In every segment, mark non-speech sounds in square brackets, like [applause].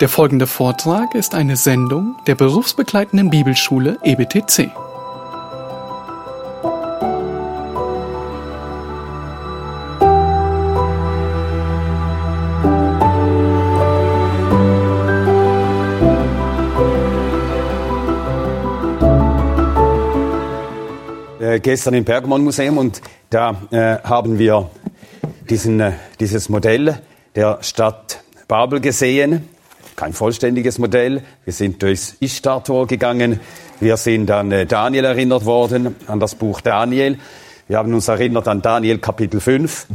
Der folgende Vortrag ist eine Sendung der berufsbegleitenden Bibelschule EBTC. äh, gestern im Pergamon Museum und da äh, haben wir diesen, äh, dieses Modell der Stadt Babel gesehen. Kein vollständiges Modell. Wir sind durchs Ishtar-Tor gegangen. Wir sind an äh, Daniel erinnert worden, an das Buch Daniel. Wir haben uns erinnert an Daniel Kapitel 5,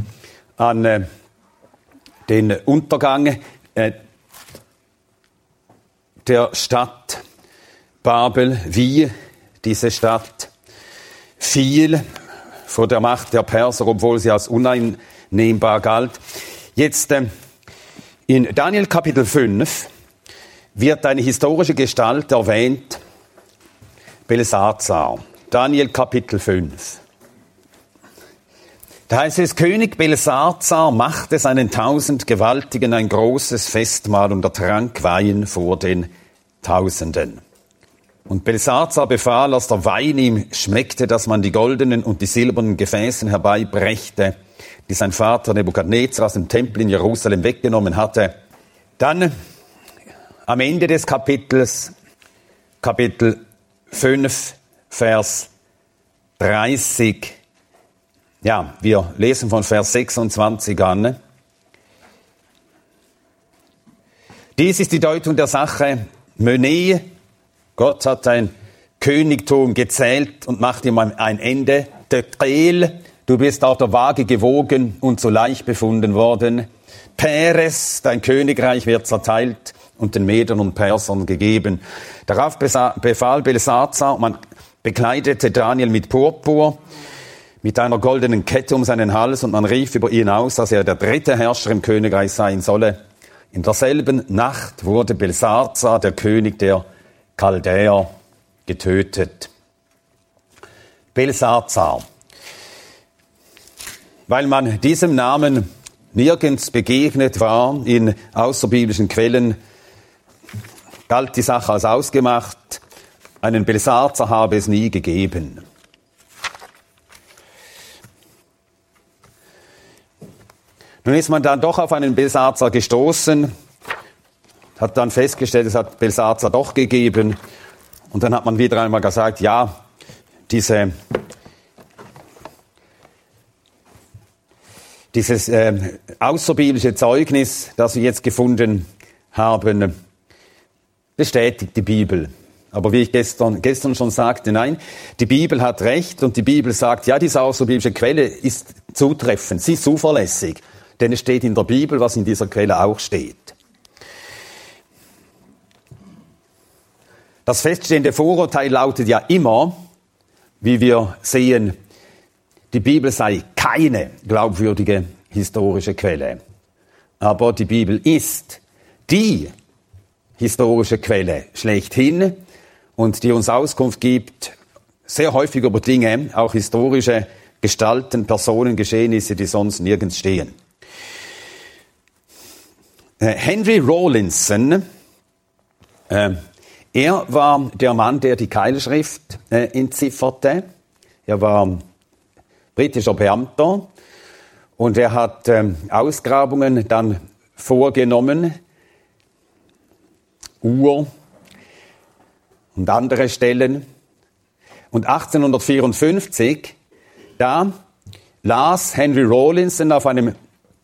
an äh, den Untergang äh, der Stadt Babel, wie diese Stadt fiel vor der Macht der Perser, obwohl sie als uneinnehmbar galt. Jetzt äh, in Daniel Kapitel 5 wird eine historische Gestalt erwähnt, Belsazar. Daniel Kapitel 5. Da heißt es, König Belsazar machte seinen tausend Gewaltigen ein großes Festmahl und er trank Wein vor den Tausenden. Und Belsazar befahl, als der Wein ihm schmeckte, dass man die goldenen und die silbernen Gefäßen herbeibrächte, die sein Vater Nebukadnezar aus dem Tempel in Jerusalem weggenommen hatte. Dann am Ende des Kapitels, Kapitel 5, Vers 30, ja, wir lesen von Vers 26 an. Dies ist die Deutung der Sache. Mené, Gott hat ein Königtum gezählt und macht ihm ein Ende. Tetrel, du bist auf der Waage gewogen und zu leicht befunden worden. Peres, dein Königreich wird zerteilt und den Medern und Persern gegeben. Darauf befahl Belsazar, man bekleidete Daniel mit Purpur, mit einer goldenen Kette um seinen Hals und man rief über ihn aus, dass er der dritte Herrscher im Königreich sein solle. In derselben Nacht wurde Belsazar, der König der Chaldäer, getötet. Belsazar. Weil man diesem Namen nirgends begegnet war in außerbiblischen Quellen, galt die Sache als ausgemacht. Einen Belsazar habe es nie gegeben. Nun ist man dann doch auf einen Belsazar gestoßen, hat dann festgestellt, es hat Belsazar doch gegeben. Und dann hat man wieder einmal gesagt, ja, diese, dieses äh, außerbiblische Zeugnis, das wir jetzt gefunden haben, bestätigt die Bibel. Aber wie ich gestern, gestern schon sagte, nein, die Bibel hat recht und die Bibel sagt, ja, diese außerbiblische Quelle ist zutreffend, sie ist zuverlässig. Denn es steht in der Bibel, was in dieser Quelle auch steht. Das feststehende Vorurteil lautet ja immer, wie wir sehen, die Bibel sei keine glaubwürdige historische Quelle. Aber die Bibel ist die historische Quelle schlechthin und die uns Auskunft gibt, sehr häufig über Dinge, auch historische Gestalten, Personen, Geschehnisse, die sonst nirgends stehen. Henry Rawlinson, äh, er war der Mann, der die Keilschrift äh, entzifferte. Er war britischer Beamter und er hat äh, Ausgrabungen dann vorgenommen, Ur und andere Stellen. Und 1854, da las Henry Rawlinson auf einem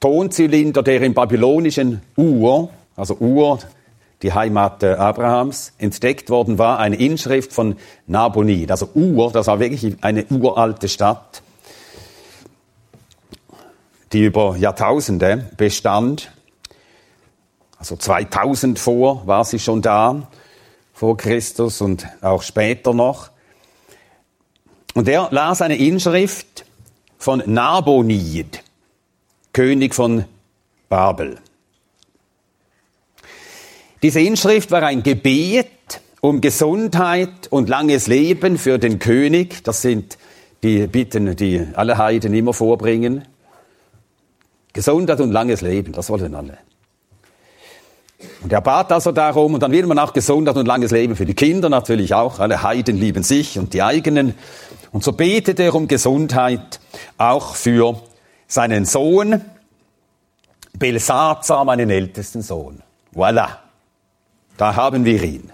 Tonzylinder, der im babylonischen Ur, also Ur, die Heimat Abrahams, entdeckt worden war, eine Inschrift von Nabonid. Also Ur, das war wirklich eine uralte Stadt, die über Jahrtausende bestand. Also 2000 vor war sie schon da, vor Christus und auch später noch. Und er las eine Inschrift von Nabonid, König von Babel. Diese Inschrift war ein Gebet um Gesundheit und langes Leben für den König. Das sind die Bitten, die alle Heiden immer vorbringen. Gesundheit und langes Leben, das wollen alle. Und er bat also darum, und dann will man auch Gesundheit und langes Leben für die Kinder natürlich auch. Alle Heiden lieben sich und die eigenen. Und so betet er um Gesundheit auch für seinen Sohn, Belsazar, meinen ältesten Sohn. Voilà. Da haben wir ihn.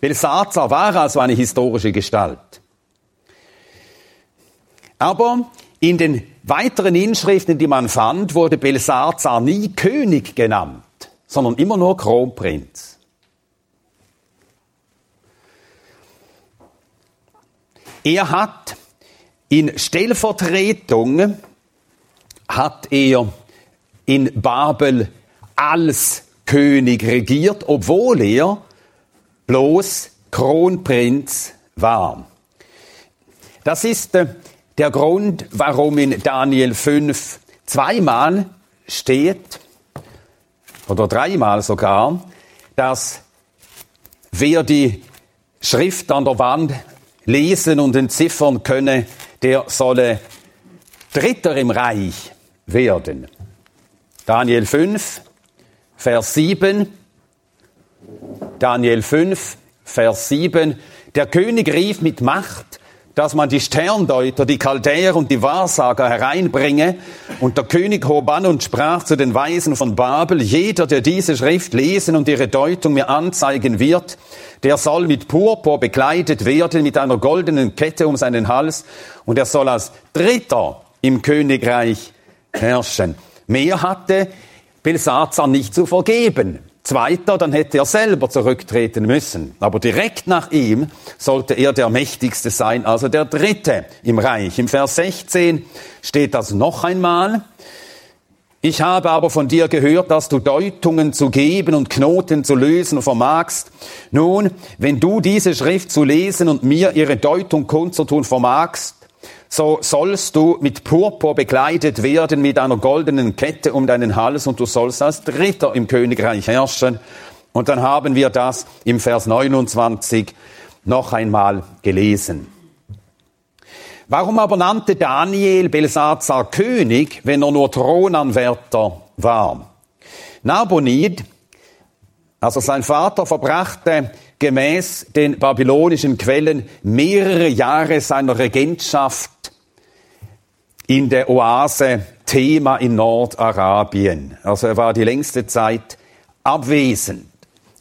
Belsazar war also eine historische Gestalt. Aber in den weiteren Inschriften, die man fand, wurde Belsazar nie König genannt, sondern immer nur Kronprinz. Er hat in Stellvertretung hat er in Babel als König regiert, obwohl er bloß Kronprinz war. Das ist äh, der Grund, warum in Daniel 5 zweimal steht, oder dreimal sogar, dass wer die Schrift an der Wand lesen und entziffern könne, der solle Dritter im Reich werden. Daniel 5, Vers 7. Daniel 5, Vers 7. Der König rief mit Macht, dass man die Sterndeuter, die Chaldäer und die Wahrsager hereinbringe. Und der König hob an und sprach zu den Weisen von Babel, jeder, der diese Schrift lesen und ihre Deutung mir anzeigen wird, der soll mit Purpur bekleidet werden, mit einer goldenen Kette um seinen Hals, und er soll als Dritter im Königreich herrschen. Mehr hatte Belsazar nicht zu vergeben. Zweiter, dann hätte er selber zurücktreten müssen. Aber direkt nach ihm sollte er der Mächtigste sein, also der Dritte im Reich. Im Vers 16 steht das noch einmal. Ich habe aber von dir gehört, dass du Deutungen zu geben und Knoten zu lösen vermagst. Nun, wenn du diese Schrift zu lesen und mir ihre Deutung kundzutun vermagst, so sollst du mit Purpur bekleidet werden, mit einer goldenen Kette um deinen Hals und du sollst als Dritter im Königreich herrschen. Und dann haben wir das im Vers 29 noch einmal gelesen. Warum aber nannte Daniel Belsazar König, wenn er nur Thronanwärter war? Nabonid, also sein Vater, verbrachte gemäß den babylonischen Quellen mehrere Jahre seiner Regentschaft in der Oase Thema in Nordarabien. Also er war die längste Zeit abwesend.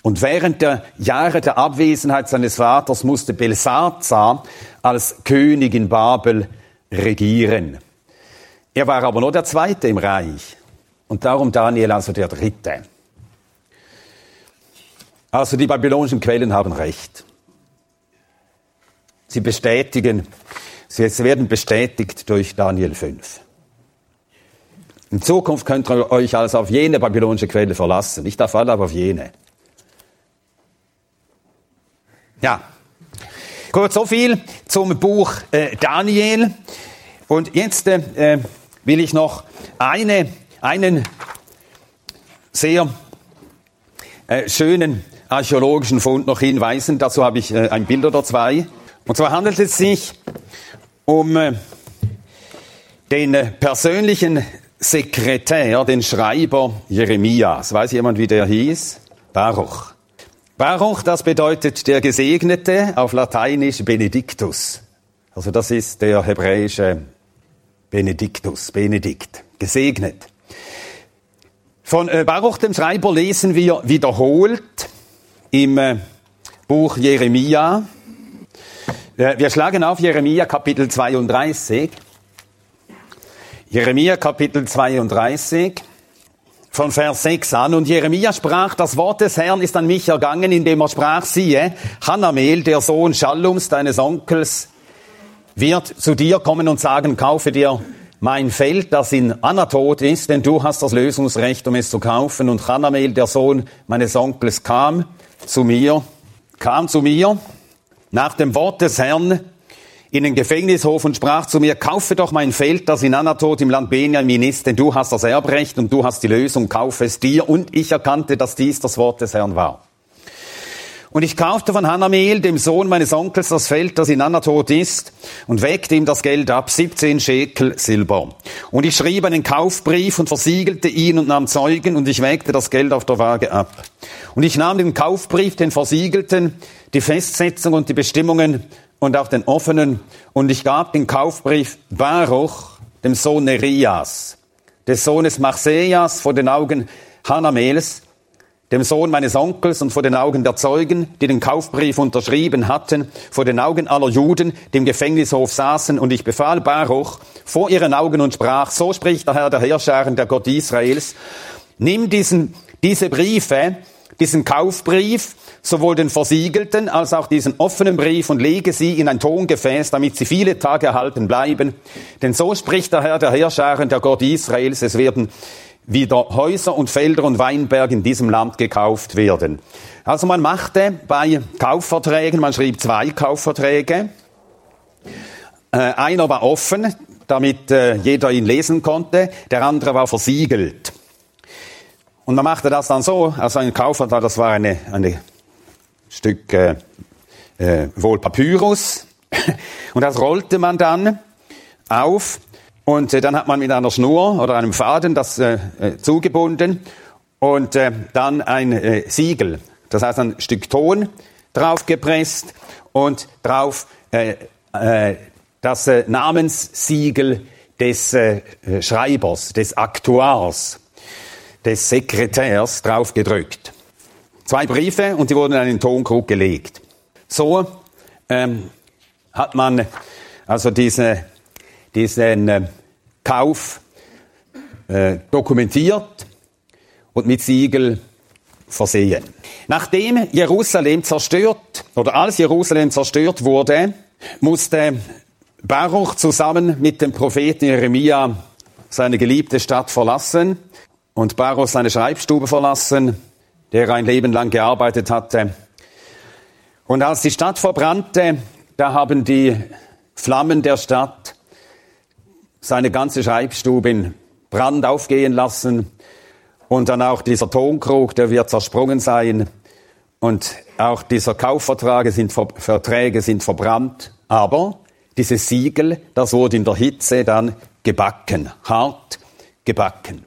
Und während der Jahre der Abwesenheit seines Vaters musste Belsazar als König in Babel regieren. Er war aber nur der Zweite im Reich. Und darum Daniel also der Dritte. Also die babylonischen Quellen haben recht. Sie bestätigen Sie werden bestätigt durch Daniel 5. In Zukunft könnt ihr euch also auf jene babylonische Quelle verlassen. Nicht auf alle, aber auf jene. Ja. Gut, so viel zum Buch äh, Daniel. Und jetzt äh, will ich noch eine, einen sehr äh, schönen archäologischen Fund noch hinweisen. Dazu habe ich äh, ein Bild oder zwei. Und zwar handelt es sich um äh, den äh, persönlichen Sekretär, den Schreiber Jeremias. Weiß jemand, wie der hieß? Baruch. Baruch, das bedeutet der Gesegnete, auf Lateinisch Benedictus. Also das ist der hebräische Benedictus, Benedikt, gesegnet. Von äh, Baruch, dem Schreiber, lesen wir wiederholt im Buch Jeremia, wir schlagen auf Jeremia Kapitel 32. Jeremia Kapitel 32 von Vers 6 an. Und Jeremia sprach, das Wort des Herrn ist an mich ergangen, indem er sprach, siehe, Hanamel, der Sohn Schallums, deines Onkels, wird zu dir kommen und sagen, kaufe dir mein Feld, das in Anatot ist, denn du hast das Lösungsrecht, um es zu kaufen. Und Hanamel, der Sohn meines Onkels, kam zu mir, kam zu mir nach dem Wort des Herrn in den Gefängnishof und sprach zu mir, kaufe doch mein Feld, das in Anatot im Land Benjamin ist, denn du hast das Erbrecht und du hast die Lösung, kaufe es dir. Und ich erkannte, dass dies das Wort des Herrn war. Und ich kaufte von Hanamel, dem Sohn meines Onkels, das Feld, das in Anatot ist, und weckte ihm das Geld ab, 17 Schekel Silber. Und ich schrieb einen Kaufbrief und versiegelte ihn und nahm Zeugen, und ich wägte das Geld auf der Waage ab. Und ich nahm den Kaufbrief, den versiegelten, die Festsetzung und die Bestimmungen und auch den offenen, und ich gab den Kaufbrief Baruch, dem Sohn Nerias, des Sohnes Marseillas, vor den Augen Hanamels, dem Sohn meines Onkels und vor den Augen der Zeugen, die den Kaufbrief unterschrieben hatten, vor den Augen aller Juden, die im Gefängnishof saßen, und ich befahl Baruch vor ihren Augen und sprach, so spricht der Herr der Herrscharen, der Gott Israels, nimm diesen, diese Briefe, diesen Kaufbrief, sowohl den versiegelten als auch diesen offenen Brief und lege sie in ein Tongefäß, damit sie viele Tage erhalten bleiben. Denn so spricht der Herr der Herrscharen, der Gott Israels, es werden wieder Häuser und Felder und Weinberge in diesem Land gekauft werden. Also man machte bei Kaufverträgen, man schrieb zwei Kaufverträge. Äh, einer war offen, damit äh, jeder ihn lesen konnte, der andere war versiegelt. Und man machte das dann so, also ein Kaufvertrag, das war eine, eine Stück äh, äh, wohl Papyrus, [laughs] und das rollte man dann auf und äh, dann hat man mit einer Schnur oder einem Faden das äh, äh, zugebunden und äh, dann ein äh, Siegel, das heißt ein Stück Ton draufgepresst und drauf äh, äh, das äh, Namenssiegel des äh, Schreibers, des Aktuars, des Sekretärs draufgedrückt. Zwei Briefe und die wurden in einen Tonkrug gelegt. So ähm, hat man also diese diesen äh, Kauf äh, dokumentiert und mit Siegel versehen. Nachdem Jerusalem zerstört oder als Jerusalem zerstört wurde, musste Baruch zusammen mit dem Propheten Jeremia seine geliebte Stadt verlassen und Baruch seine Schreibstube verlassen, der ein Leben lang gearbeitet hatte. Und als die Stadt verbrannte, da haben die Flammen der Stadt seine ganze Schreibstube in Brand aufgehen lassen und dann auch dieser Tonkrug, der wird zersprungen sein und auch dieser Kaufverträge sind, Verträge sind verbrannt, aber dieses Siegel, das wurde in der Hitze dann gebacken, hart gebacken.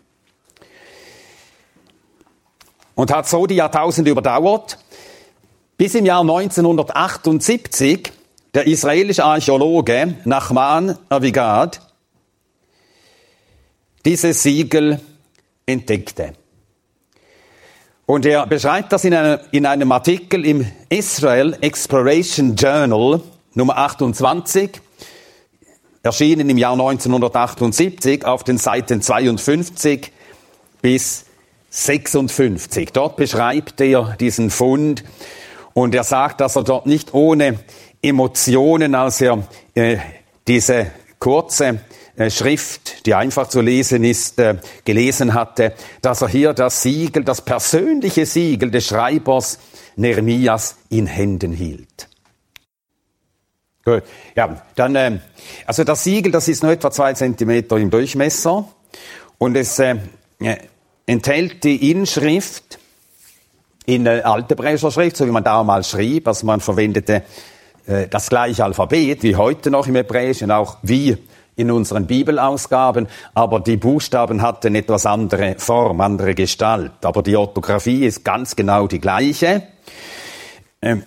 Und hat so die Jahrtausende überdauert, bis im Jahr 1978 der israelische Archäologe Nachman Avigad dieses Siegel entdeckte. Und er beschreibt das in, einer, in einem Artikel im Israel Exploration Journal Nummer 28, erschienen im Jahr 1978 auf den Seiten 52 bis 56. Dort beschreibt er diesen Fund und er sagt, dass er dort nicht ohne Emotionen, als er äh, diese kurze Schrift, die einfach zu lesen ist, äh, gelesen hatte, dass er hier das Siegel, das persönliche Siegel des Schreibers Neremias in Händen hielt. Gut, ja, dann, äh, also das Siegel, das ist nur etwa zwei Zentimeter im Durchmesser und es äh, enthält die Inschrift in äh, altebräischer Schrift, so wie man damals schrieb, also man verwendete äh, das gleiche Alphabet wie heute noch im Hebräischen, auch wie in unseren Bibelausgaben, aber die Buchstaben hatten etwas andere Form, andere Gestalt. Aber die Orthographie ist ganz genau die gleiche. Ähm,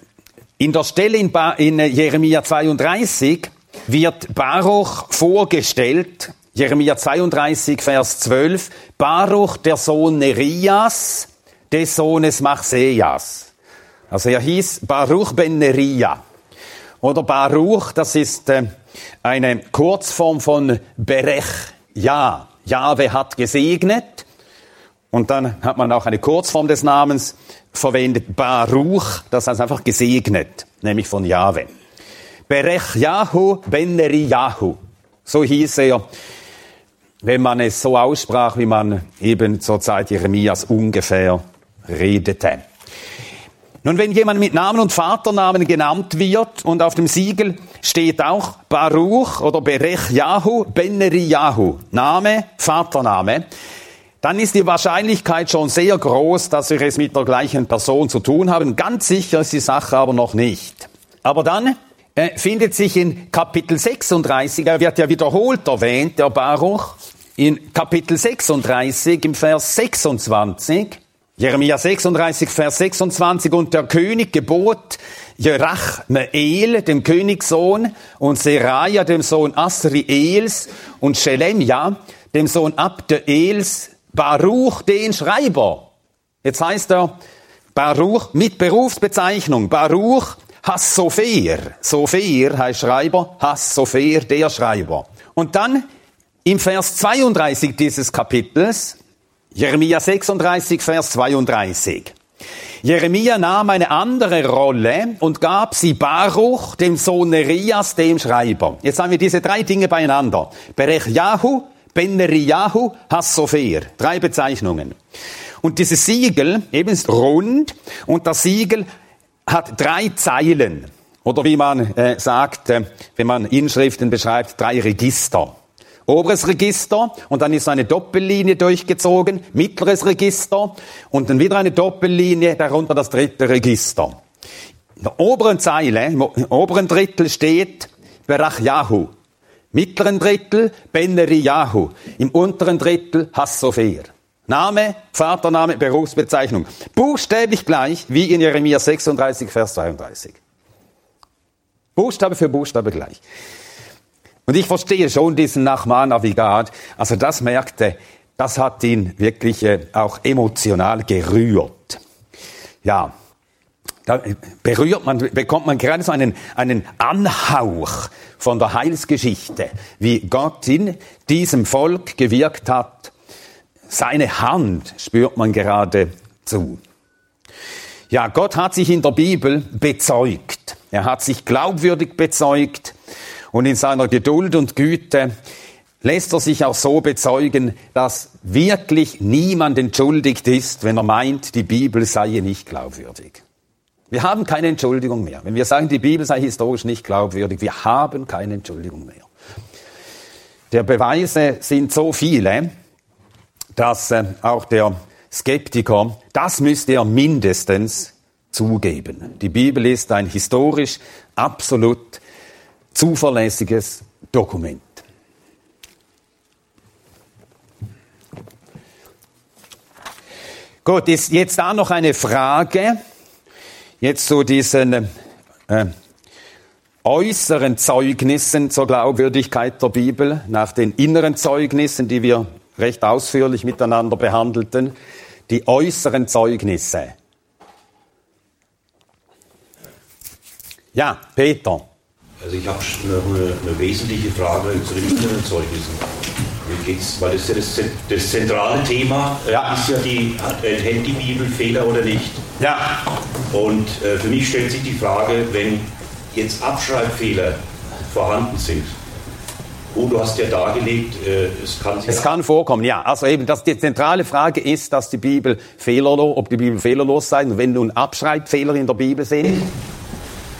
in der Stelle in, ba in Jeremia 32 wird Baruch vorgestellt, Jeremia 32, Vers 12, Baruch, der Sohn Nerias, des Sohnes Machseas. Also er hieß Baruch ben Neria. Oder Baruch, das ist äh, eine Kurzform von Berech, ja. Jahwe hat gesegnet. Und dann hat man auch eine Kurzform des Namens verwendet, Baruch, das heißt einfach gesegnet, nämlich von Jahwe. Berech Yahu Beneri Yahu. So hieß er, wenn man es so aussprach, wie man eben zur Zeit Jeremias ungefähr redete. Nun, wenn jemand mit Namen und Vaternamen genannt wird und auf dem Siegel steht auch Baruch oder Berech Yahu, Beneri Yahu, Name, Vatername, dann ist die Wahrscheinlichkeit schon sehr groß, dass wir es mit der gleichen Person zu tun haben. Ganz sicher ist die Sache aber noch nicht. Aber dann äh, findet sich in Kapitel 36, er wird ja wiederholt erwähnt, der Baruch, in Kapitel 36 im Vers 26, Jeremia 36, Vers 26, und der König gebot Jerachmeel, dem Königssohn, und Seraja, dem Sohn Asriels, und Schelemja, dem Sohn Abdeels, Baruch, den Schreiber. Jetzt heißt er Baruch mit Berufsbezeichnung. Baruch Hassofer. Sofer heißt Schreiber, Hassofer, der Schreiber. Und dann im Vers 32 dieses Kapitels, Jeremia 36, Vers 32. Jeremia nahm eine andere Rolle und gab sie Baruch, dem Sohn Nerias, dem Schreiber. Jetzt haben wir diese drei Dinge beieinander. Berechjahu, Ben-Neriyahu, Hassofer. Drei Bezeichnungen. Und dieses Siegel eben ist rund und das Siegel hat drei Zeilen. Oder wie man äh, sagt, äh, wenn man Inschriften beschreibt, drei Register. Oberes Register und dann ist eine Doppellinie durchgezogen, mittleres Register und dann wieder eine Doppellinie, darunter das dritte Register. In der oberen Zeile, im oberen Drittel steht Berachyahu. Mittleren Drittel Beneriyahu. Im unteren Drittel Hassofer. Name, Vatername, Berufsbezeichnung. Buchstäblich gleich wie in Jeremia 36, Vers 32. Buchstabe für Buchstabe gleich. Und ich verstehe schon diesen Nachman Avigat. Also das merkte, das hat ihn wirklich äh, auch emotional gerührt. Ja, da berührt man, bekommt man gerade so einen, einen Anhauch von der Heilsgeschichte, wie Gott in diesem Volk gewirkt hat. Seine Hand spürt man gerade zu. Ja, Gott hat sich in der Bibel bezeugt. Er hat sich glaubwürdig bezeugt und in seiner Geduld und Güte lässt er sich auch so bezeugen, dass wirklich niemand entschuldigt ist, wenn er meint, die Bibel sei nicht glaubwürdig. Wir haben keine Entschuldigung mehr. Wenn wir sagen, die Bibel sei historisch nicht glaubwürdig, wir haben keine Entschuldigung mehr. Der Beweise sind so viele, dass äh, auch der Skeptiker, das müsste er mindestens zugeben. Die Bibel ist ein historisch absolut zuverlässiges Dokument. Gut, ist jetzt da noch eine Frage jetzt zu diesen äh, äußeren Zeugnissen zur Glaubwürdigkeit der Bibel, nach den inneren Zeugnissen, die wir recht ausführlich miteinander behandelten, die äußeren Zeugnisse. Ja, Peter. Also ich habe noch eine, eine, wesentliche Frage zu den inneren Zeugnissen. Wie geht's? Weil das, ja das, das zentrale Thema äh, ja. ist ja die, enthält die Bibel Fehler oder nicht? Ja. Und äh, für mich stellt sich die Frage, wenn jetzt Abschreibfehler vorhanden sind, Oh, du hast ja dargelegt, äh, es kann Es kann vorkommen, ja. Also eben, dass die zentrale Frage ist, dass die Bibel fehlerlos, ob die Bibel fehlerlos sei. Und wenn nun Abschreibfehler in der Bibel sind,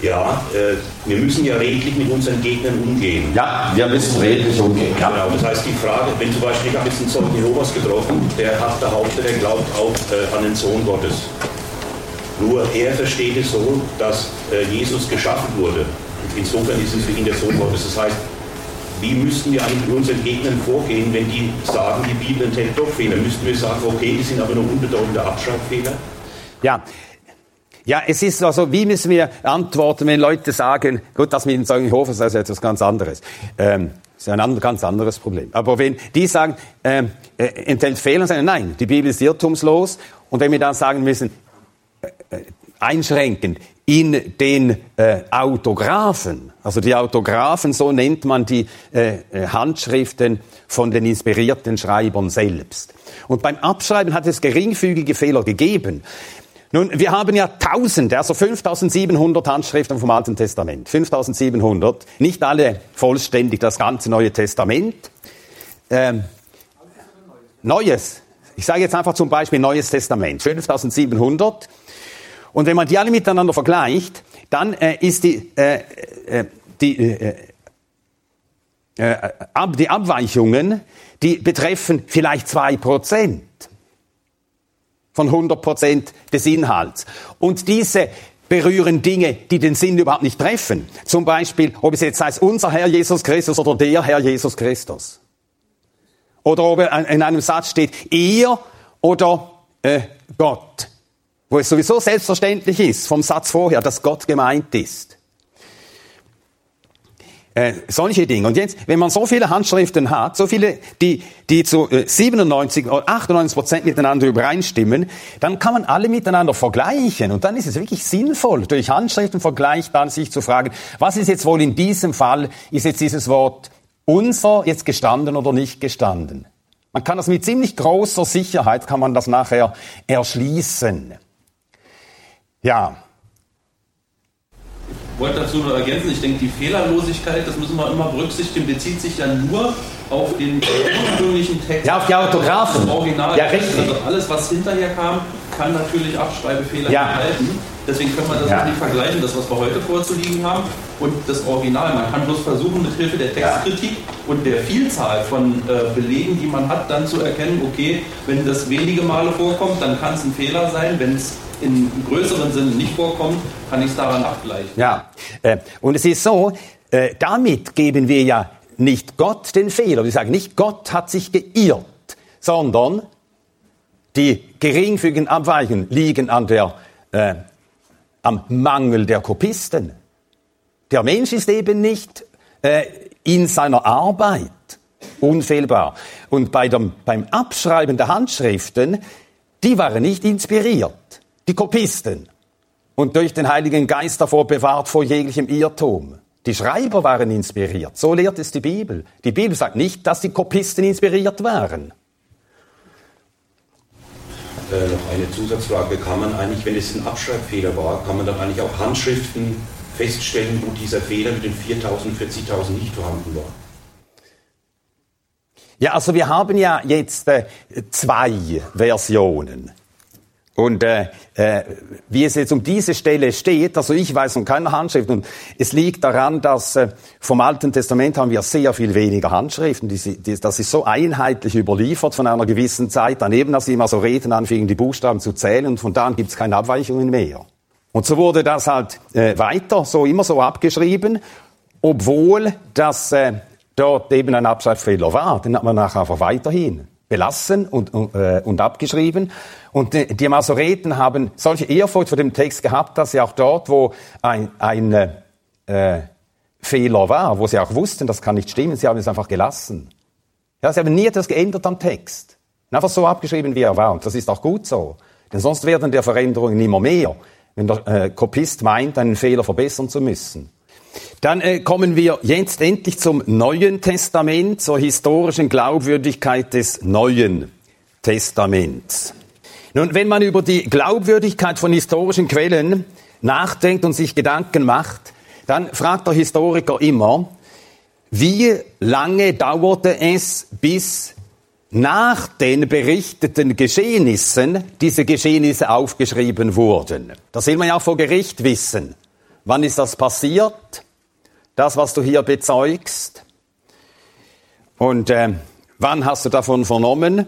ja, äh, wir müssen ja redlich mit unseren Gegnern umgehen. Ja, wir müssen redlich umgehen. Ja. Genau, das heißt die Frage, wenn zum Beispiel, ich habe jetzt einen Zeugen Jehovas getroffen, der hat behauptet, er glaubt auch äh, an den Sohn Gottes. Nur er versteht es so, dass äh, Jesus geschaffen wurde. Insofern ist es für ihn der Sohn Gottes. Das heißt, wie müssten wir eigentlich mit unseren Gegnern vorgehen, wenn die sagen, die Bibel enthält doch Fehler? Müssten wir sagen, okay, die sind aber nur unbedeutende Abschreibfehler? Ja, ja, es ist also, wie müssen wir antworten, wenn Leute sagen, gut, das mit dem Zeugenhofer ist also etwas ganz anderes. Ähm, ist ein ganz anderes Problem. Aber wenn die sagen, ähm, äh, enthält Fehler, sagen, nein, die Bibel ist irrtumslos. Und wenn wir dann sagen müssen, äh, äh einschränkend, in den äh, Autographen, also die Autographen, so nennt man die äh, äh, Handschriften von den inspirierten Schreibern selbst. Und beim Abschreiben hat es geringfügige Fehler gegeben. Nun, wir haben ja Tausende, also 5700 Handschriften vom Alten Testament. 5700. Nicht alle vollständig das ganze Neue Testament. Ähm, Neues. Ich sage jetzt einfach zum Beispiel Neues Testament. 5700. Und wenn man die alle miteinander vergleicht, dann äh, ist die, äh, äh, die, äh, äh, ab, die Abweichungen, die betreffen vielleicht zwei Prozent. Von 100 Prozent des Inhalts. Und diese berühren Dinge, die den Sinn überhaupt nicht treffen. Zum Beispiel, ob es jetzt heißt, unser Herr Jesus Christus oder der Herr Jesus Christus. Oder ob in einem Satz steht, ihr oder äh, Gott. Wo es sowieso selbstverständlich ist, vom Satz vorher, dass Gott gemeint ist. Äh, solche Dinge. Und jetzt, wenn man so viele Handschriften hat, so viele, die, die zu äh, 97 oder 98 Prozent miteinander übereinstimmen, dann kann man alle miteinander vergleichen. Und dann ist es wirklich sinnvoll, durch Handschriftenvergleich dann sich zu fragen, was ist jetzt wohl in diesem Fall, ist jetzt dieses Wort unser jetzt gestanden oder nicht gestanden? Man kann das mit ziemlich großer Sicherheit, kann man das nachher erschließen. Ja, wollte dazu nur ergänzen, ich denke, die Fehlerlosigkeit, das müssen wir immer berücksichtigen, bezieht sich ja nur auf den ursprünglichen Text. Ja, auf die Autografen. Original. Ja, richtig. Also alles, was hinterher kam, kann natürlich Abschreibefehler ja. enthalten. Deswegen können wir das ja. nicht vergleichen, das, was wir heute vorzuliegen haben, und das Original. Man kann bloß versuchen, mit Hilfe der Textkritik ja. und der Vielzahl von äh, Belegen, die man hat, dann zu erkennen, okay, wenn das wenige Male vorkommt, dann kann es ein Fehler sein. Wenn es in größeren Sinne nicht vorkommt, kann ich es daran abgleichen. Ja, äh, und es ist so, äh, damit geben wir ja nicht Gott den Fehler. Wir sagen nicht, Gott hat sich geirrt, sondern die geringfügigen Abweichungen liegen an der, äh, am Mangel der Kopisten. Der Mensch ist eben nicht äh, in seiner Arbeit unfehlbar. Und bei dem, beim Abschreiben der Handschriften, die waren nicht inspiriert die Kopisten und durch den Heiligen Geist davor bewahrt vor jeglichem Irrtum. Die Schreiber waren inspiriert. So lehrt es die Bibel. Die Bibel sagt nicht, dass die Kopisten inspiriert waren. Äh, noch eine Zusatzfrage. Kann man eigentlich, wenn es ein Abschreibfehler war, kann man dann eigentlich auch Handschriften feststellen, wo dieser Fehler mit den 4.000, 40.000 nicht vorhanden war? Ja, also wir haben ja jetzt äh, zwei Versionen. Und äh, äh, wie es jetzt um diese Stelle steht, also ich weiß von keiner Handschrift und es liegt daran, dass äh, vom Alten Testament haben wir sehr viel weniger Handschriften. Die, die, das ist so einheitlich überliefert von einer gewissen Zeit. Daneben, dass sie immer so reden anfingen, die Buchstaben zu zählen und von da an gibt es keine Abweichungen mehr. Und so wurde das halt äh, weiter so immer so abgeschrieben, obwohl das äh, dort eben ein Abschreibfehler war. Den hat man nachher einfach weiterhin belassen und, äh, und abgeschrieben. Und die, die Masoreten haben solche Ehrfurcht vor dem Text gehabt, dass sie auch dort, wo ein, ein äh, Fehler war, wo sie auch wussten, das kann nicht stimmen, sie haben es einfach gelassen. Ja, sie haben nie etwas geändert am Text. Einfach so abgeschrieben, wie er war. Und das ist auch gut so. Denn sonst werden der Veränderungen immer mehr, wenn der äh, Kopist meint, einen Fehler verbessern zu müssen. Dann äh, kommen wir jetzt endlich zum Neuen Testament, zur historischen Glaubwürdigkeit des Neuen Testaments. Nun, wenn man über die Glaubwürdigkeit von historischen Quellen nachdenkt und sich Gedanken macht, dann fragt der Historiker immer, wie lange dauerte es, bis nach den berichteten Geschehnissen diese Geschehnisse aufgeschrieben wurden. Das will man ja auch vor Gericht wissen. Wann ist das passiert? Das, was du hier bezeugst. Und äh, wann hast du davon vernommen?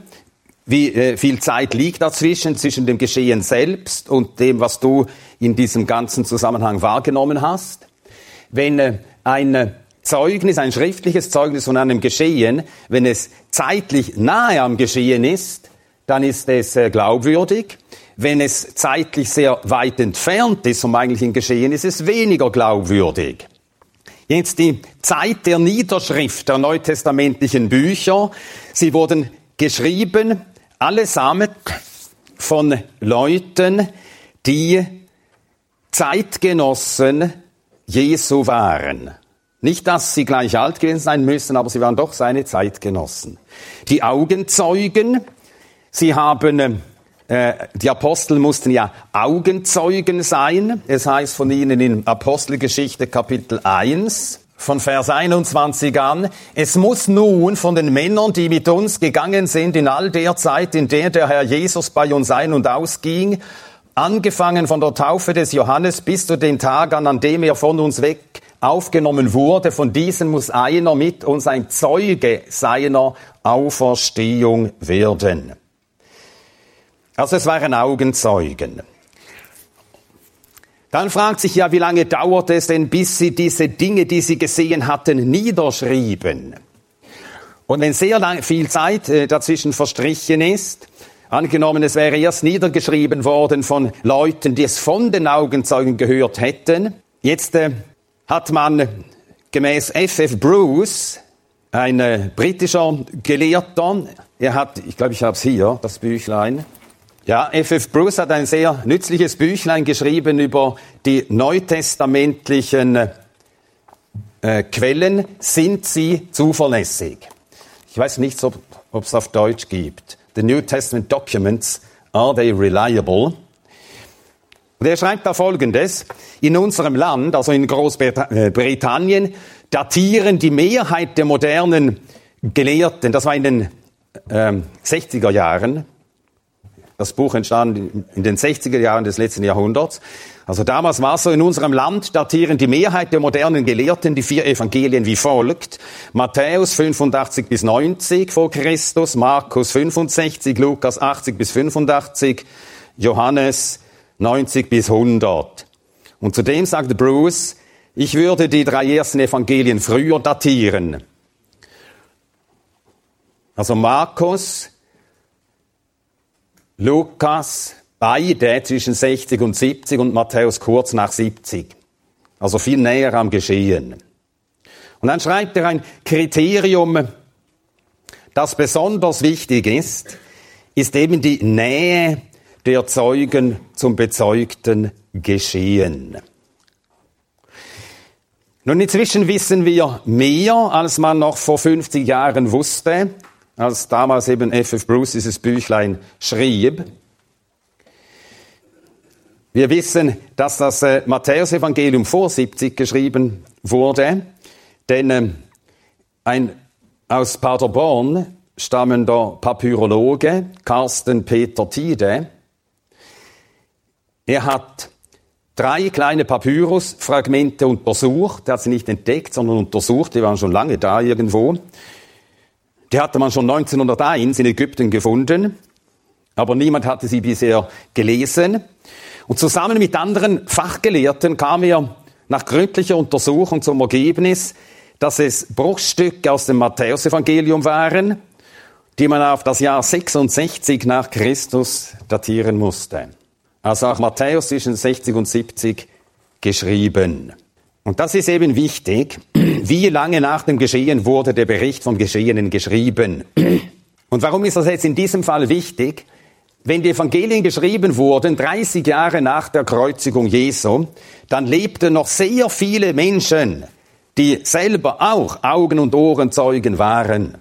Wie äh, viel Zeit liegt dazwischen, zwischen dem Geschehen selbst und dem, was du in diesem ganzen Zusammenhang wahrgenommen hast? Wenn äh, ein Zeugnis, ein schriftliches Zeugnis von einem Geschehen, wenn es zeitlich nahe am Geschehen ist, dann ist es äh, glaubwürdig. Wenn es zeitlich sehr weit entfernt ist vom eigentlichen Geschehen, ist es weniger glaubwürdig. Jetzt die Zeit der Niederschrift der neutestamentlichen Bücher. Sie wurden geschrieben, allesamt von Leuten, die Zeitgenossen Jesu waren. Nicht, dass sie gleich alt gewesen sein müssen, aber sie waren doch seine Zeitgenossen. Die Augenzeugen, sie haben äh, die Apostel mussten ja Augenzeugen sein. Es heißt von ihnen in Apostelgeschichte Kapitel 1 von Vers 21 an, es muss nun von den Männern, die mit uns gegangen sind in all der Zeit, in der der Herr Jesus bei uns ein- und ausging, angefangen von der Taufe des Johannes bis zu den Tagen, an dem er von uns weg aufgenommen wurde, von diesen muss einer mit uns ein Zeuge seiner Auferstehung werden. Also es waren Augenzeugen. Dann fragt sich ja, wie lange dauert es denn, bis sie diese Dinge, die sie gesehen hatten, niederschrieben? Und wenn sehr lang, viel Zeit äh, dazwischen verstrichen ist, angenommen, es wäre erst niedergeschrieben worden von Leuten, die es von den Augenzeugen gehört hätten, jetzt äh, hat man gemäß F.F. Bruce, ein äh, britischer Gelehrter, er hat, ich glaube, ich habe es hier, das Büchlein, ja, F.F. Bruce hat ein sehr nützliches Büchlein geschrieben über die neutestamentlichen äh, Quellen. Sind sie zuverlässig? Ich weiß nicht, ob es auf Deutsch gibt. The New Testament Documents, are they reliable? Und er schreibt da Folgendes. In unserem Land, also in Großbritannien, datieren die Mehrheit der modernen Gelehrten, das war in den ähm, 60er Jahren, das Buch entstand in den 60er Jahren des letzten Jahrhunderts. Also damals war es so, in unserem Land datieren die Mehrheit der modernen Gelehrten die vier Evangelien wie folgt. Matthäus 85 bis 90 vor Christus, Markus 65, Lukas 80 bis 85, Johannes 90 bis 100. Und zudem sagte Bruce, ich würde die drei ersten Evangelien früher datieren. Also Markus, Lukas beide zwischen 60 und 70 und Matthäus kurz nach 70. Also viel näher am Geschehen. Und dann schreibt er ein Kriterium, das besonders wichtig ist, ist eben die Nähe der Zeugen zum bezeugten Geschehen. Nun, inzwischen wissen wir mehr, als man noch vor 50 Jahren wusste als damals eben F.F. Bruce dieses Büchlein schrieb. Wir wissen, dass das äh, Matthäusevangelium vor 70 geschrieben wurde, denn äh, ein aus Paderborn stammender Papyrologe, Carsten Peter Tiede, er hat drei kleine Papyrusfragmente untersucht, er hat sie nicht entdeckt, sondern untersucht, die waren schon lange da irgendwo, die hatte man schon 1901 in Ägypten gefunden, aber niemand hatte sie bisher gelesen. Und zusammen mit anderen Fachgelehrten kam er nach gründlicher Untersuchung zum Ergebnis, dass es Bruchstücke aus dem Matthäusevangelium waren, die man auf das Jahr 66 nach Christus datieren musste. Also auch Matthäus zwischen 60 und 70 geschrieben. Und das ist eben wichtig. Wie lange nach dem Geschehen wurde der Bericht vom Geschehenen geschrieben? [clears throat] Und warum ist das jetzt in diesem Fall wichtig? Wenn die Evangelien geschrieben wurden, 30 Jahre nach der Kreuzigung Jesu, dann lebten noch sehr viele Menschen, die selber auch Augen- und Ohrenzeugen waren.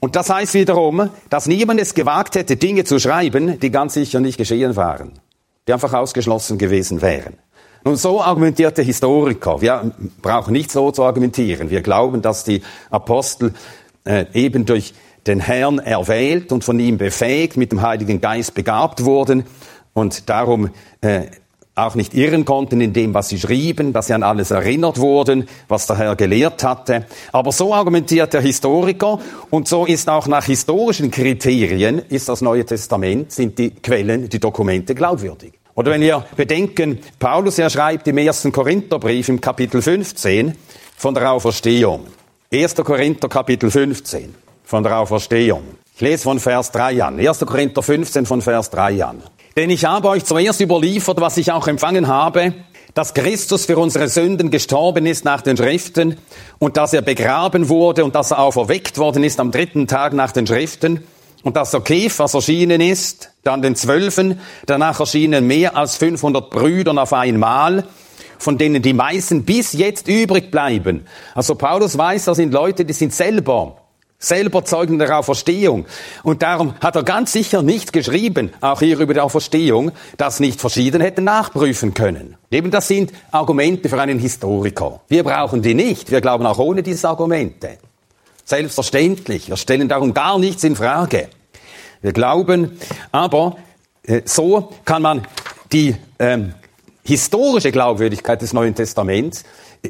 Und das heißt wiederum, dass niemand es gewagt hätte, Dinge zu schreiben, die ganz sicher nicht geschehen waren, die einfach ausgeschlossen gewesen wären. Nun, so argumentiert der Historiker. Wir brauchen nicht so zu argumentieren. Wir glauben, dass die Apostel äh, eben durch den Herrn erwählt und von ihm befähigt, mit dem Heiligen Geist begabt wurden und darum äh, auch nicht irren konnten in dem, was sie schrieben, dass sie an alles erinnert wurden, was der Herr gelehrt hatte. Aber so argumentiert der Historiker und so ist auch nach historischen Kriterien ist das Neue Testament, sind die Quellen, die Dokumente glaubwürdig. Oder wenn wir bedenken, Paulus, er schreibt im ersten Korintherbrief im Kapitel 15 von der Auferstehung. 1. Korinther Kapitel 15 von der Auferstehung. Ich lese von Vers 3 an. 1. Korinther 15 von Vers 3 an. Denn ich habe euch zuerst überliefert, was ich auch empfangen habe, dass Christus für unsere Sünden gestorben ist nach den Schriften und dass er begraben wurde und dass er auferweckt worden ist am dritten Tag nach den Schriften und dass der Kephas erschienen ist, dann den Zwölfen, danach erschienen mehr als 500 Brüdern auf einmal, von denen die meisten bis jetzt übrig bleiben. Also Paulus weiß, das sind Leute, die sind selber, selber Zeugen der Auferstehung. Und darum hat er ganz sicher nicht geschrieben, auch hier über die Auferstehung, dass nicht verschieden hätten nachprüfen können. Eben das sind Argumente für einen Historiker. Wir brauchen die nicht. Wir glauben auch ohne diese Argumente. Selbstverständlich. Wir stellen darum gar nichts in Frage. Wir glauben, aber äh, so kann man die ähm, historische Glaubwürdigkeit des Neuen Testaments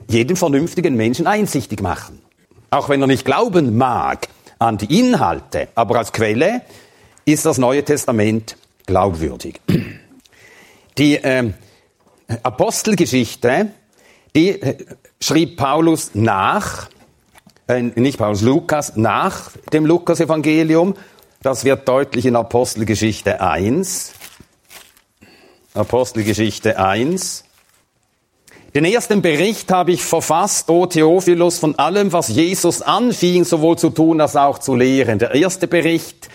jedem vernünftigen Menschen einsichtig machen. Auch wenn er nicht glauben mag an die Inhalte, aber als Quelle ist das Neue Testament glaubwürdig. Die äh, Apostelgeschichte, die äh, schrieb Paulus nach, äh, nicht Paulus, Lukas, nach dem Lukas-Evangelium. Das wird deutlich in Apostelgeschichte 1. Apostelgeschichte 1. Den ersten Bericht habe ich verfasst, o Theophilus, von allem, was Jesus anfing, sowohl zu tun als auch zu lehren. Der erste Bericht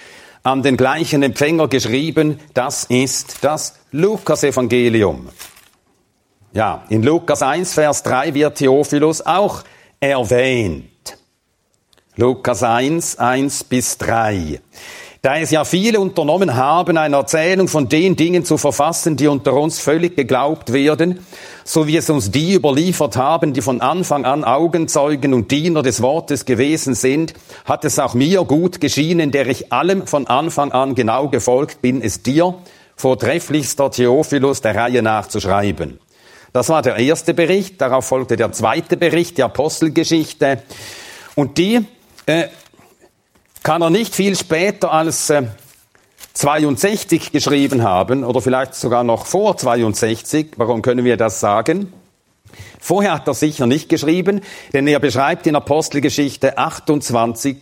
an den gleichen Empfänger geschrieben, das ist das Lukas-Evangelium. Ja, in Lukas 1, Vers 3 wird Theophilus auch erwähnt. Lukas 1, 1 bis 3 da es ja viele unternommen haben, eine Erzählung von den Dingen zu verfassen, die unter uns völlig geglaubt werden, so wie es uns die überliefert haben, die von Anfang an Augenzeugen und Diener des Wortes gewesen sind, hat es auch mir gut geschienen, der ich allem von Anfang an genau gefolgt bin, es dir, vortrefflichster Theophilus, der Reihe nachzuschreiben. Das war der erste Bericht, darauf folgte der zweite Bericht, die Apostelgeschichte. Und die äh, kann er nicht viel später als äh, 62 geschrieben haben oder vielleicht sogar noch vor 62. Warum können wir das sagen? Vorher hat er sicher nicht geschrieben, denn er beschreibt in Apostelgeschichte 28,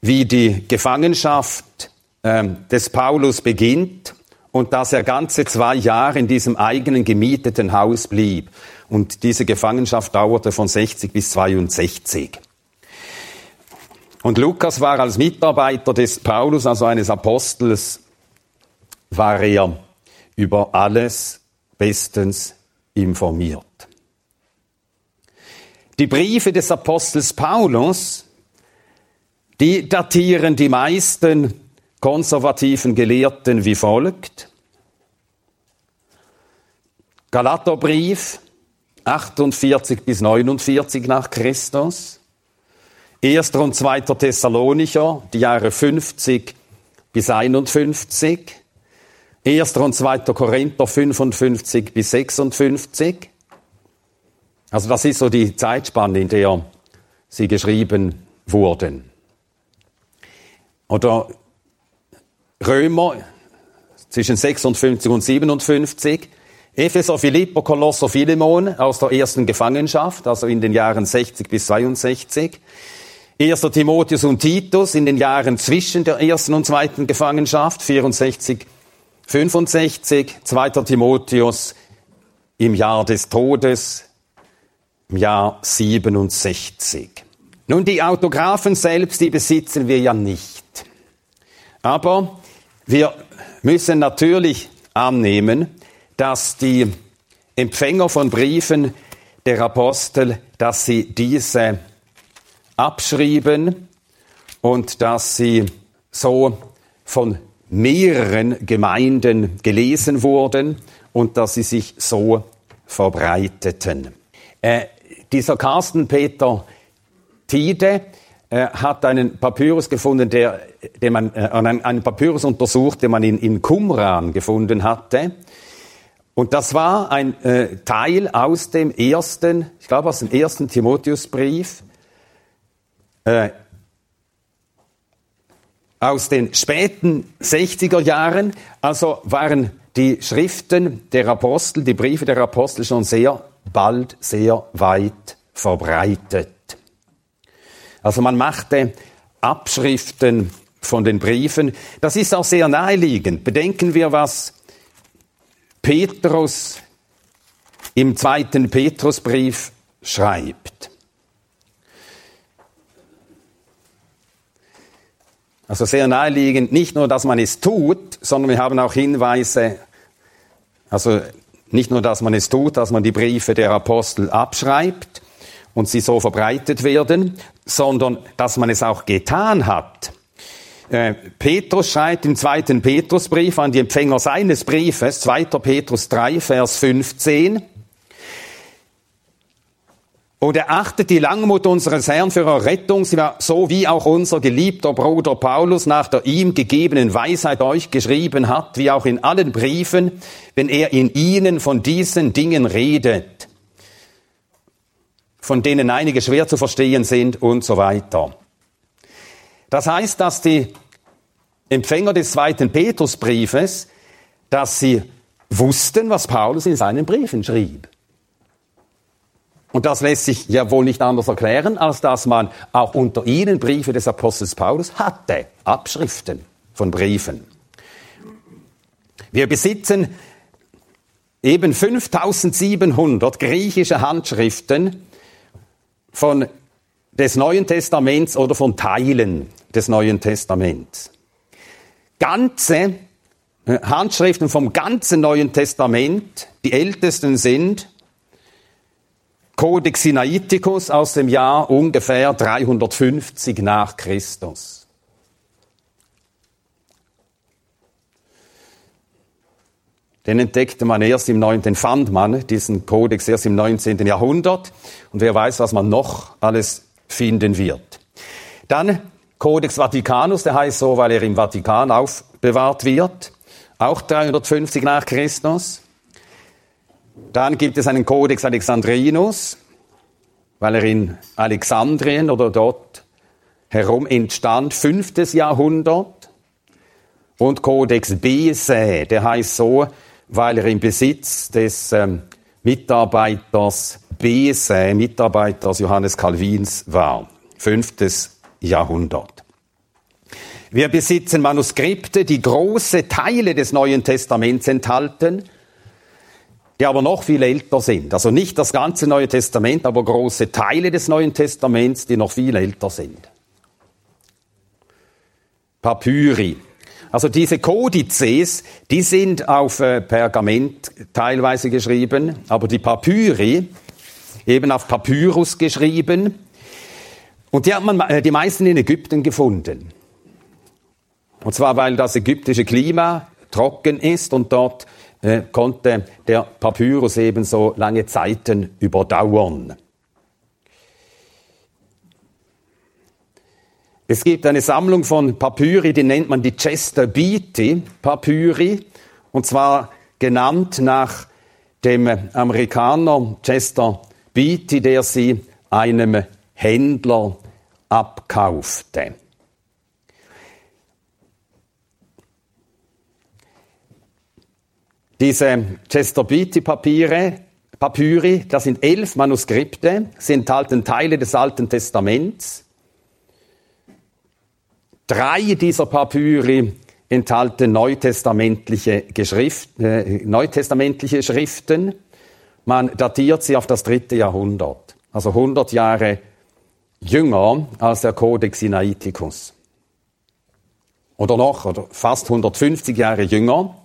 wie die Gefangenschaft äh, des Paulus beginnt und dass er ganze zwei Jahre in diesem eigenen gemieteten Haus blieb. Und diese Gefangenschaft dauerte von 60 bis 62. Und Lukas war als Mitarbeiter des Paulus, also eines Apostels, war er über alles bestens informiert. Die Briefe des Apostels Paulus, die datieren die meisten konservativen Gelehrten wie folgt. Galaterbrief 48 bis 49 nach Christus. 1. und 2. Thessalonicher, die Jahre 50 bis 51. 1. und 2. Korinther 55 bis 56. Also das ist so die Zeitspanne, in der sie geschrieben wurden. Oder Römer zwischen 56 und 57. Epheser, Philipper, Kolosser, Philemon aus der ersten Gefangenschaft, also in den Jahren 60 bis 62. 1. Timotheus und Titus in den Jahren zwischen der ersten und zweiten Gefangenschaft, 64, 65, 2. Timotheus im Jahr des Todes, im Jahr 67. Nun, die Autographen selbst, die besitzen wir ja nicht. Aber wir müssen natürlich annehmen, dass die Empfänger von Briefen der Apostel, dass sie diese abschrieben und dass sie so von mehreren Gemeinden gelesen wurden und dass sie sich so verbreiteten. Äh, dieser Carsten Peter Tide äh, hat einen Papyrus gefunden, der, den man, äh, einen Papyrus untersucht, den man in, in Qumran gefunden hatte. Und das war ein äh, Teil aus dem ersten, ich glaube aus dem ersten Timotheusbrief, äh, aus den späten 60er Jahren, also waren die Schriften der Apostel, die Briefe der Apostel schon sehr bald, sehr weit verbreitet. Also man machte Abschriften von den Briefen. Das ist auch sehr naheliegend. Bedenken wir, was Petrus im zweiten Petrusbrief schreibt. Also sehr naheliegend, nicht nur, dass man es tut, sondern wir haben auch Hinweise, also nicht nur, dass man es tut, dass man die Briefe der Apostel abschreibt und sie so verbreitet werden, sondern dass man es auch getan hat. Äh, Petrus schreibt im zweiten Petrusbrief an die Empfänger seines Briefes, 2. Petrus 3, Vers 15, und er achtet die Langmut unseres Herrn für Errettung, so wie auch unser geliebter Bruder Paulus nach der ihm gegebenen Weisheit euch geschrieben hat, wie auch in allen Briefen, wenn er in ihnen von diesen Dingen redet, von denen einige schwer zu verstehen sind und so weiter. Das heißt, dass die Empfänger des zweiten Petrusbriefes, dass sie wussten, was Paulus in seinen Briefen schrieb. Und das lässt sich ja wohl nicht anders erklären, als dass man auch unter ihnen Briefe des Apostels Paulus hatte, Abschriften von Briefen. Wir besitzen eben 5700 griechische Handschriften von des Neuen Testaments oder von Teilen des Neuen Testaments. Ganze äh, Handschriften vom ganzen Neuen Testament, die ältesten sind Codex Sinaiticus aus dem Jahr ungefähr 350 nach Christus. Den entdeckte man erst im 9. den fand man diesen Kodex erst im 19. Jahrhundert. Und wer weiß, was man noch alles finden wird. Dann Codex Vaticanus, der heißt so, weil er im Vatikan aufbewahrt wird. Auch 350 nach Christus. Dann gibt es einen Codex Alexandrinus, weil er in Alexandrien oder dort herum entstand, fünftes Jahrhundert. Und Codex Bese, der heißt so, weil er im Besitz des ähm, Mitarbeiters Bese, Mitarbeiters Johannes Calvins war. Fünftes Jahrhundert. Wir besitzen Manuskripte, die große Teile des Neuen Testaments enthalten, die aber noch viel älter sind. Also nicht das ganze Neue Testament, aber große Teile des Neuen Testaments, die noch viel älter sind. Papyri. Also diese Kodizes, die sind auf äh, Pergament teilweise geschrieben, aber die Papyri, eben auf Papyrus geschrieben. Und die hat man äh, die meisten in Ägypten gefunden. Und zwar, weil das ägyptische Klima trocken ist und dort äh, konnte der Papyrus ebenso lange Zeiten überdauern. Es gibt eine Sammlung von Papyri, die nennt man die Chester Beatty Papyri, und zwar genannt nach dem Amerikaner Chester Beatty, der sie einem Händler abkaufte. Diese Chester Beatty Papiere, Papyri, das sind elf Manuskripte, sie enthalten Teile des Alten Testaments, Drei dieser Papyri enthalten neutestamentliche, Geschrift, äh, neutestamentliche Schriften. Man datiert sie auf das dritte Jahrhundert, also 100 Jahre jünger als der Codex Sinaiticus. Oder noch, oder fast 150 Jahre jünger.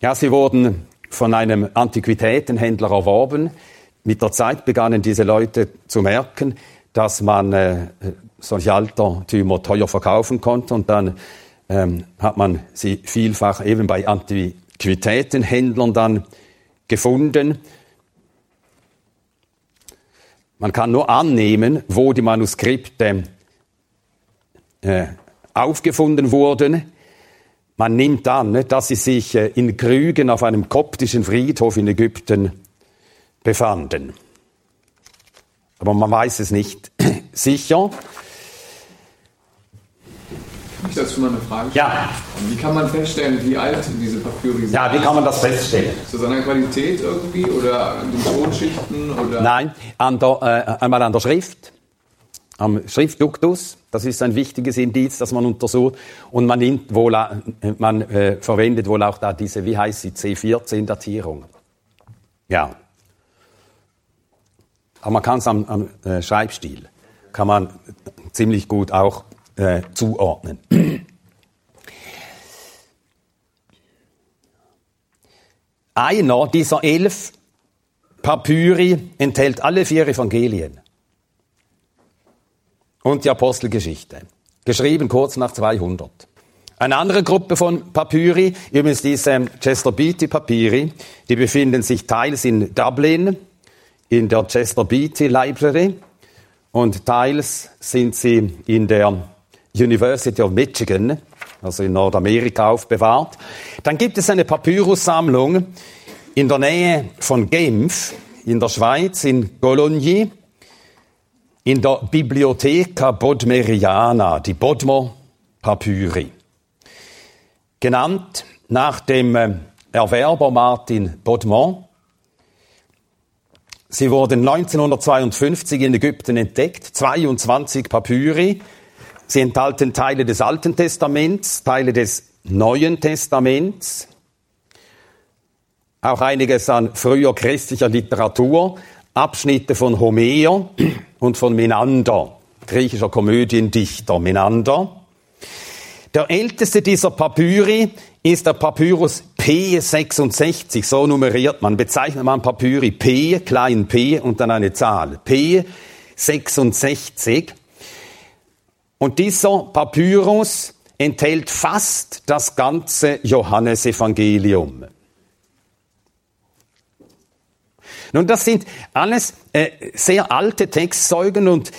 Ja, sie wurden von einem Antiquitätenhändler erworben. Mit der Zeit begannen diese Leute zu merken, dass man äh, solche Altertümer teuer verkaufen konnte und dann ähm, hat man sie vielfach eben bei Antiquitätenhändlern dann gefunden. Man kann nur annehmen, wo die Manuskripte äh, aufgefunden wurden. Man nimmt an, dass sie sich äh, in Krügen auf einem koptischen Friedhof in Ägypten befanden. Aber man weiß es nicht [clears throat] sicher. Kann ich dazu mal eine Frage stellen? Ja. Wie kann man feststellen, wie alt diese Papyri sind? Ja, wie kann man das feststellen? An der Qualität irgendwie oder an den Tonschichten? Oder? Nein, an der, äh, einmal an der Schrift, am Schriftduktus. Das ist ein wichtiges Indiz, das man untersucht. Und man, nimmt wohl, man äh, verwendet wohl auch da diese, wie heißt sie, C14-Datierung. Ja, aber man kann es am, am äh, Schreibstil, kann man ziemlich gut auch äh, zuordnen. Einer dieser elf Papyri enthält alle vier Evangelien und die Apostelgeschichte, geschrieben kurz nach 200. Eine andere Gruppe von Papyri, übrigens diese Chester Beatty Papyri, die befinden sich teils in Dublin, in der Chester Beatty Library und teils sind sie in der University of Michigan, also in Nordamerika aufbewahrt. Dann gibt es eine Papyrussammlung in der Nähe von Genf in der Schweiz, in Gologny, in der Bibliotheca Bodmeriana, die Bodmer Papyri. Genannt nach dem äh, Erwerber Martin Bodmer. Sie wurden 1952 in Ägypten entdeckt, 22 Papyri. Sie enthalten Teile des Alten Testaments, Teile des Neuen Testaments, auch einiges an früher christlicher Literatur, Abschnitte von Homer und von Menander, griechischer Komödiendichter Menander. Der älteste dieser Papyri ist der Papyrus P66, so nummeriert man, bezeichnet man Papyri P, klein p und dann eine Zahl. P66. Und dieser Papyrus enthält fast das ganze Johannesevangelium. Nun, das sind alles äh, sehr alte Textzeugen und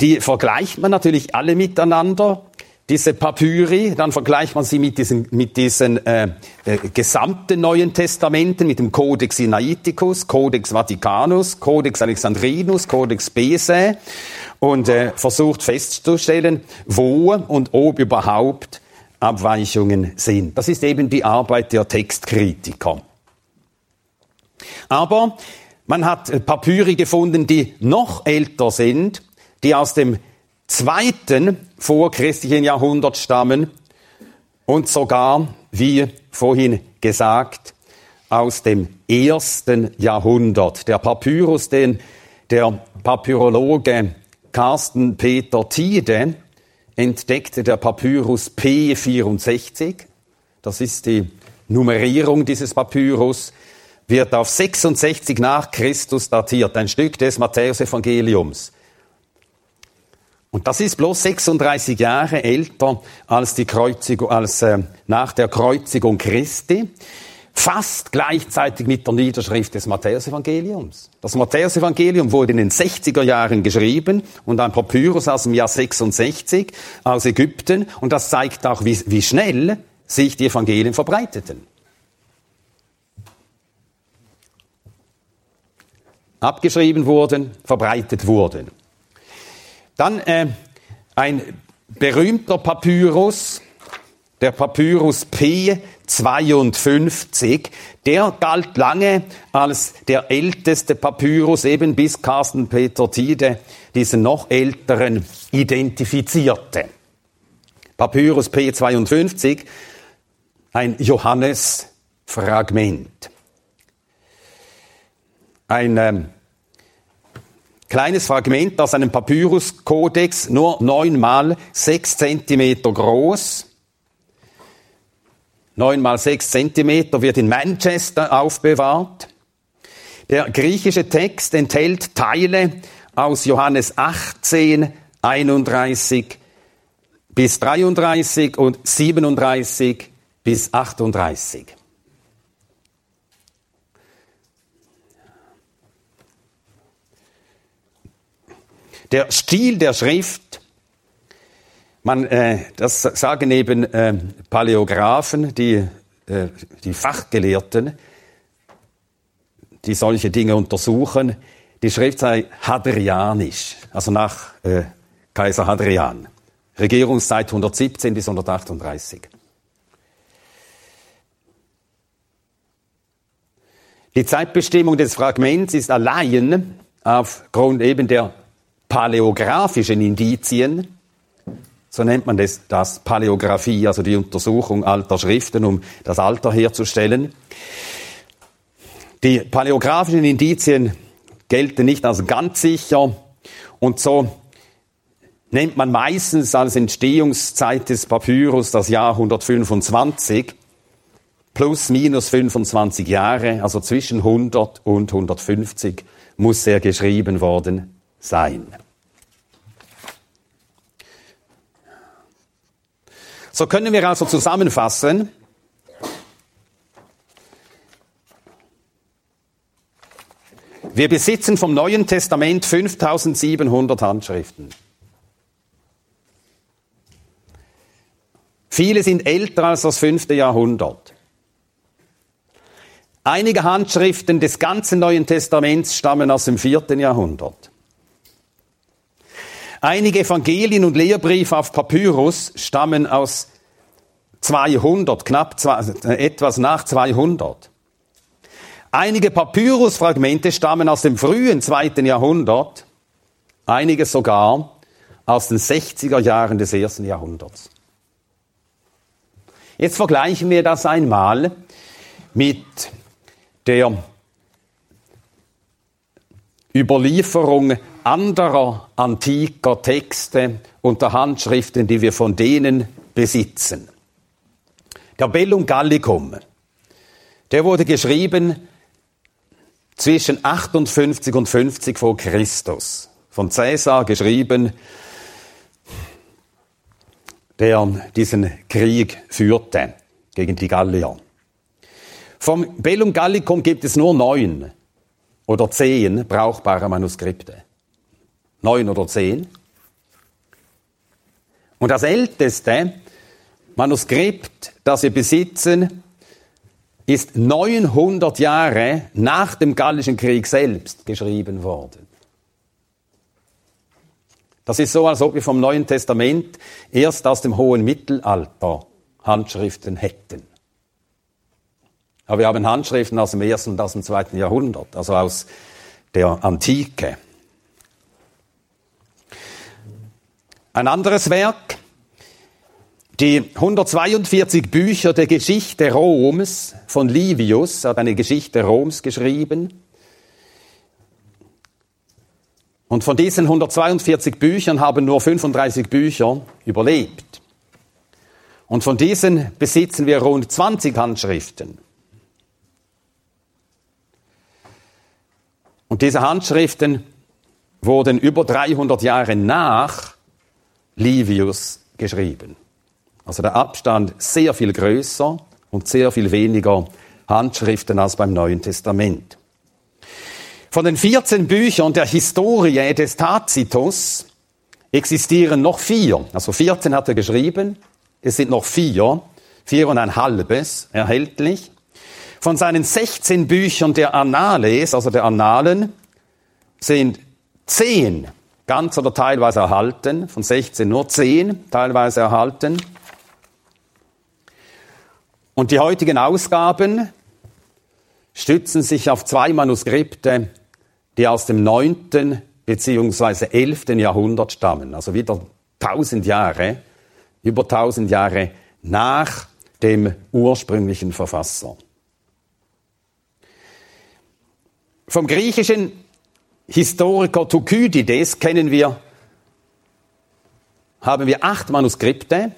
die vergleicht man natürlich alle miteinander. Diese Papyri, dann vergleicht man sie mit diesen, mit diesen äh, äh, gesamten Neuen Testamenten, mit dem Codex Sinaiticus, Codex Vaticanus, Codex Alexandrinus, Codex Bese und äh, versucht festzustellen, wo und ob überhaupt Abweichungen sind. Das ist eben die Arbeit der Textkritiker. Aber man hat Papyri gefunden, die noch älter sind, die aus dem zweiten vorchristlichen Jahrhundert stammen und sogar, wie vorhin gesagt, aus dem ersten Jahrhundert. Der Papyrus, den der Papyrologe Carsten Peter Tiede entdeckte, der Papyrus P64, das ist die Nummerierung dieses Papyrus, wird auf 66 nach Christus datiert, ein Stück des Matthäusevangeliums. Und das ist bloß 36 Jahre älter als die Kreuzigung, als äh, nach der Kreuzigung Christi, fast gleichzeitig mit der Niederschrift des Matthäusevangeliums. Das Matthäusevangelium wurde in den 60er Jahren geschrieben und ein Papyrus aus dem Jahr 66 aus Ägypten und das zeigt auch, wie, wie schnell sich die Evangelien verbreiteten. Abgeschrieben wurden, verbreitet wurden. Dann äh, ein berühmter Papyrus, der Papyrus P52, der galt lange als der älteste Papyrus, eben bis Carsten Peter Tiede diesen noch älteren identifizierte. Papyrus P52, ein Johannesfragment ein ähm, kleines Fragment aus einem Papyrus-Kodex, nur neun mal sechs Zentimeter groß. Neun mal sechs Zentimeter wird in Manchester aufbewahrt. Der griechische Text enthält Teile aus Johannes 18, 31 bis 33 und 37 bis 38. Der Stil der Schrift, man, äh, das sagen eben äh, Paläographen, die, äh, die Fachgelehrten, die solche Dinge untersuchen, die Schrift sei hadrianisch, also nach äh, Kaiser Hadrian. Regierungszeit 117 bis 138. Die Zeitbestimmung des Fragments ist allein aufgrund eben der paläographischen Indizien, so nennt man das, das Paläographie, also die Untersuchung alter Schriften, um das Alter herzustellen. Die paläographischen Indizien gelten nicht als ganz sicher und so nennt man meistens als Entstehungszeit des Papyrus das Jahr 125 plus minus 25 Jahre, also zwischen 100 und 150 muss er geschrieben worden sein. So können wir also zusammenfassen, wir besitzen vom Neuen Testament 5700 Handschriften. Viele sind älter als das fünfte Jahrhundert. Einige Handschriften des ganzen Neuen Testaments stammen aus dem vierten Jahrhundert. Einige Evangelien und Lehrbriefe auf Papyrus stammen aus 200, knapp zwei, äh, etwas nach 200. Einige Papyrusfragmente stammen aus dem frühen zweiten Jahrhundert, einige sogar aus den 60er Jahren des ersten Jahrhunderts. Jetzt vergleichen wir das einmal mit der Überlieferung anderer antiker Texte und der Handschriften, die wir von denen besitzen. Der Bellum Gallicum, der wurde geschrieben zwischen 58 und 50 vor Christus. Von Caesar geschrieben der diesen Krieg führte gegen die Gallier. Vom Bellum Gallicum gibt es nur neun oder zehn brauchbare Manuskripte. Neun oder zehn. Und das älteste Manuskript, das wir besitzen, ist 900 Jahre nach dem Gallischen Krieg selbst geschrieben worden. Das ist so, als ob wir vom Neuen Testament erst aus dem hohen Mittelalter Handschriften hätten. Aber wir haben Handschriften aus dem ersten und aus dem zweiten Jahrhundert, also aus der Antike. Ein anderes Werk, die 142 Bücher der Geschichte Roms von Livius, hat eine Geschichte Roms geschrieben. Und von diesen 142 Büchern haben nur 35 Bücher überlebt. Und von diesen besitzen wir rund 20 Handschriften. Und diese Handschriften wurden über 300 Jahre nach Livius geschrieben. Also der Abstand sehr viel größer und sehr viel weniger Handschriften als beim Neuen Testament. Von den 14 Büchern der Historie des Tacitus existieren noch vier. Also 14 hat er geschrieben, es sind noch vier, vier und ein halbes erhältlich. Von seinen 16 Büchern der Annales, also der Annalen, sind 10 ganz oder teilweise erhalten, von 16 nur 10 teilweise erhalten. Und die heutigen Ausgaben stützen sich auf zwei Manuskripte die aus dem neunten beziehungsweise elften Jahrhundert stammen, also wieder tausend Jahre, über tausend Jahre nach dem ursprünglichen Verfasser. Vom griechischen Historiker Thukydides kennen wir, haben wir acht Manuskripte.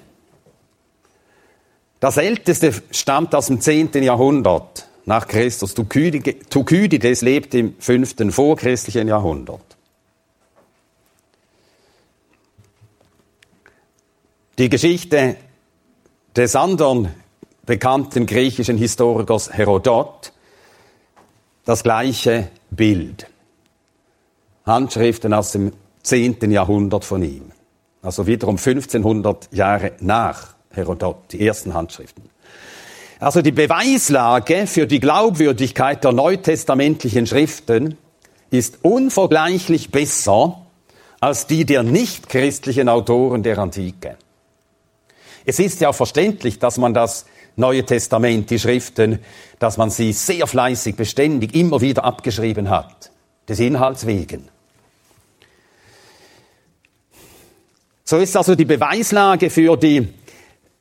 Das älteste stammt aus dem zehnten Jahrhundert nach Christus. Thukydides lebt im fünften vorchristlichen Jahrhundert. Die Geschichte des anderen bekannten griechischen Historikers Herodot, das gleiche Bild. Handschriften aus dem zehnten Jahrhundert von ihm. Also wiederum 1500 Jahre nach Herodot, die ersten Handschriften. Also die Beweislage für die Glaubwürdigkeit der neutestamentlichen Schriften ist unvergleichlich besser als die der nichtchristlichen Autoren der Antike. Es ist ja verständlich, dass man das Neue Testament, die Schriften, dass man sie sehr fleißig, beständig, immer wieder abgeschrieben hat, des Inhalts wegen. So ist also die Beweislage für die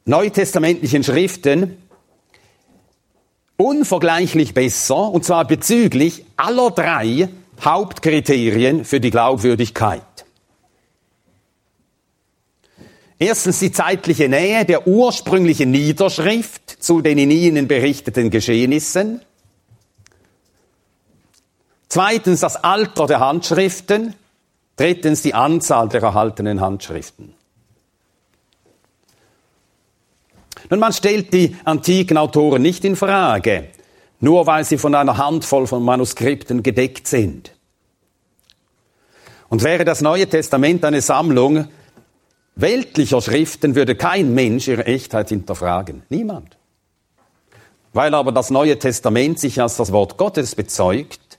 neutestamentlichen Schriften unvergleichlich besser, und zwar bezüglich aller drei Hauptkriterien für die Glaubwürdigkeit. Erstens die zeitliche Nähe der ursprünglichen Niederschrift zu den in ihnen berichteten Geschehnissen. Zweitens das Alter der Handschriften. Drittens die Anzahl der erhaltenen Handschriften. Nun, man stellt die antiken Autoren nicht in Frage, nur weil sie von einer Handvoll von Manuskripten gedeckt sind. Und wäre das Neue Testament eine Sammlung weltlicher Schriften, würde kein Mensch ihre Echtheit hinterfragen. Niemand. Weil aber das Neue Testament sich als das Wort Gottes bezeugt,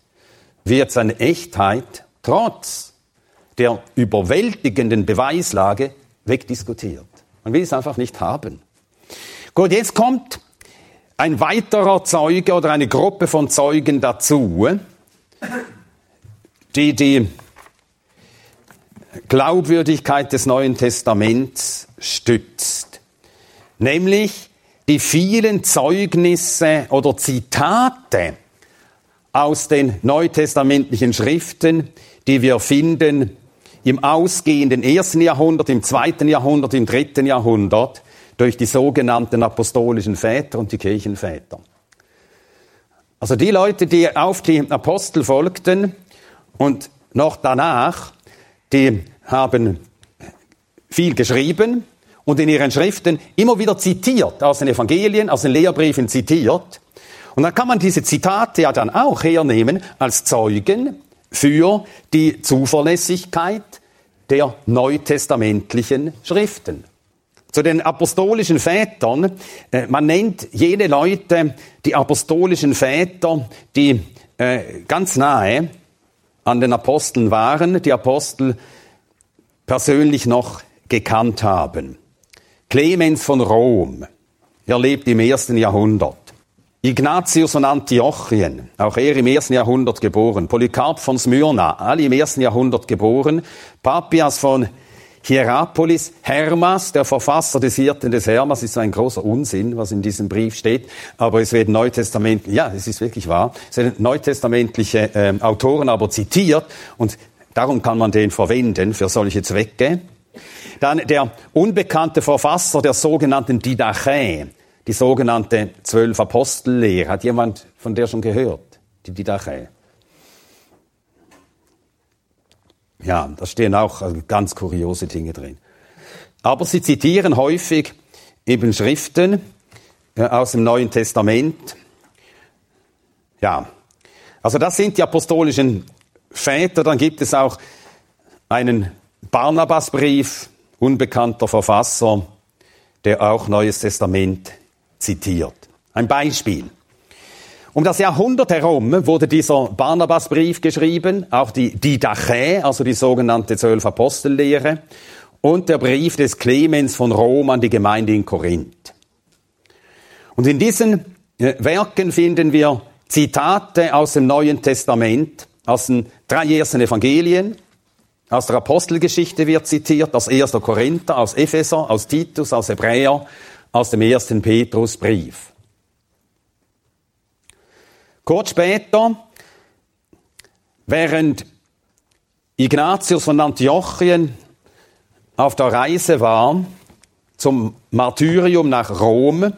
wird seine Echtheit trotz der überwältigenden Beweislage wegdiskutiert. Man will es einfach nicht haben. Gut, jetzt kommt ein weiterer Zeuge oder eine Gruppe von Zeugen dazu, die die Glaubwürdigkeit des Neuen Testaments stützt. Nämlich die vielen Zeugnisse oder Zitate aus den neutestamentlichen Schriften, die wir finden im ausgehenden ersten Jahrhundert, im zweiten Jahrhundert, im dritten Jahrhundert durch die sogenannten apostolischen Väter und die Kirchenväter. Also die Leute, die auf die Apostel folgten und noch danach, die haben viel geschrieben und in ihren Schriften immer wieder zitiert, aus den Evangelien, aus den Lehrbriefen zitiert. Und dann kann man diese Zitate ja dann auch hernehmen als Zeugen für die Zuverlässigkeit der neutestamentlichen Schriften. Zu den apostolischen Vätern, äh, man nennt jene Leute die apostolischen Väter, die äh, ganz nahe an den Aposteln waren, die Apostel persönlich noch gekannt haben. Clemens von Rom, er lebt im ersten Jahrhundert. Ignatius von Antiochien, auch er im ersten Jahrhundert geboren. Polycarp von Smyrna, alle im ersten Jahrhundert geboren. Papias von Hierapolis, Hermas, der Verfasser des Hirten des Hermas, ist ein großer Unsinn, was in diesem Brief steht, aber es werden neutestamentliche, ja, es ist wirklich wahr, es werden neutestamentliche äh, Autoren aber zitiert und darum kann man den verwenden für solche Zwecke. Dann der unbekannte Verfasser der sogenannten Didache, die sogenannte Zwölf Apostellehre. Hat jemand von der schon gehört? Die Didache. Ja, da stehen auch äh, ganz kuriose Dinge drin. Aber sie zitieren häufig eben Schriften äh, aus dem Neuen Testament. Ja, also das sind die apostolischen Väter. Dann gibt es auch einen Barnabasbrief, unbekannter Verfasser, der auch Neues Testament zitiert. Ein Beispiel. Um das Jahrhundert herum wurde dieser Barnabasbrief geschrieben, auch die Didache, also die sogenannte Zwölf Apostellehre, und der Brief des Clemens von Rom an die Gemeinde in Korinth. Und in diesen äh, Werken finden wir Zitate aus dem Neuen Testament, aus den drei ersten Evangelien, aus der Apostelgeschichte wird zitiert, aus 1. Korinther, aus Epheser, aus Titus, aus Hebräer aus dem ersten Petrusbrief. Kurz später, während Ignatius von Antiochien auf der Reise war zum Martyrium nach Rom,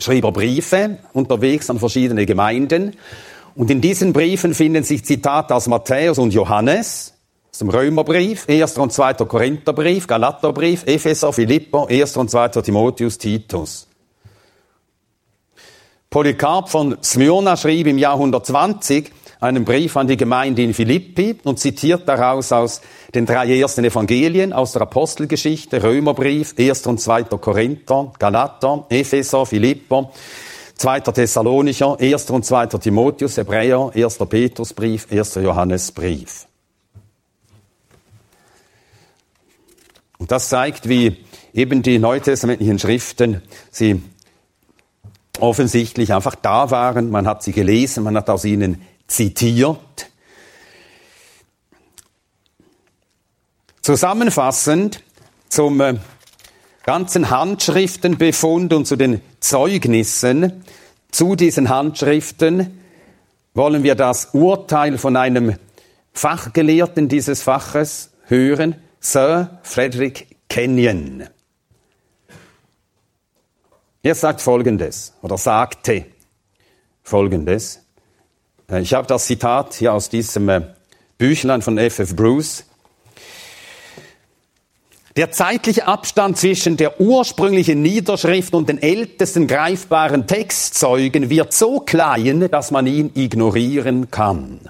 schrieb er Briefe unterwegs an verschiedene Gemeinden. Und in diesen Briefen finden sich Zitate aus Matthäus und Johannes, aus dem Römerbrief, 1. und 2. Korintherbrief, Galaterbrief, Epheser, Philipper, 1. und 2. Timotheus, Titus. Polycarp von Smyrna schrieb im Jahr 120 einen Brief an die Gemeinde in Philippi und zitiert daraus aus den drei ersten Evangelien, aus der Apostelgeschichte, Römerbrief, 1. und 2. Korinther, Galater, Epheser, Philipper, 2. Thessalonicher, 1. und 2. Timotheus, Hebräer, 1. Petrusbrief, 1. Johannesbrief. Und das zeigt, wie eben die neutestamentlichen Schriften, sie offensichtlich einfach da waren, man hat sie gelesen, man hat aus ihnen zitiert. Zusammenfassend zum äh, ganzen Handschriftenbefund und zu den Zeugnissen zu diesen Handschriften wollen wir das Urteil von einem Fachgelehrten dieses Faches hören, Sir Frederick Kenyon. Er sagt Folgendes, oder sagte Folgendes. Äh, ich habe das Zitat hier aus diesem äh, Büchlein von F.F. Bruce. Der zeitliche Abstand zwischen der ursprünglichen Niederschrift und den ältesten greifbaren Textzeugen wird so klein, dass man ihn ignorieren kann.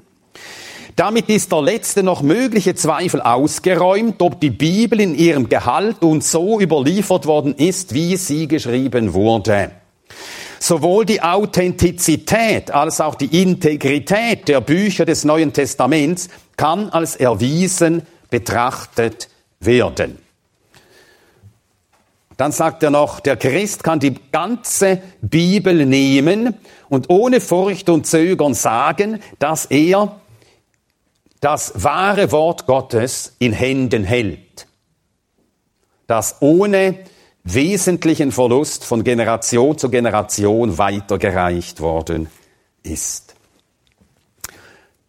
Damit ist der letzte noch mögliche Zweifel ausgeräumt, ob die Bibel in ihrem Gehalt uns so überliefert worden ist, wie sie geschrieben wurde. Sowohl die Authentizität als auch die Integrität der Bücher des Neuen Testaments kann als erwiesen betrachtet werden. Dann sagt er noch, der Christ kann die ganze Bibel nehmen und ohne Furcht und Zögern sagen, dass er das wahre Wort Gottes in Händen hält, das ohne wesentlichen Verlust von Generation zu Generation weitergereicht worden ist.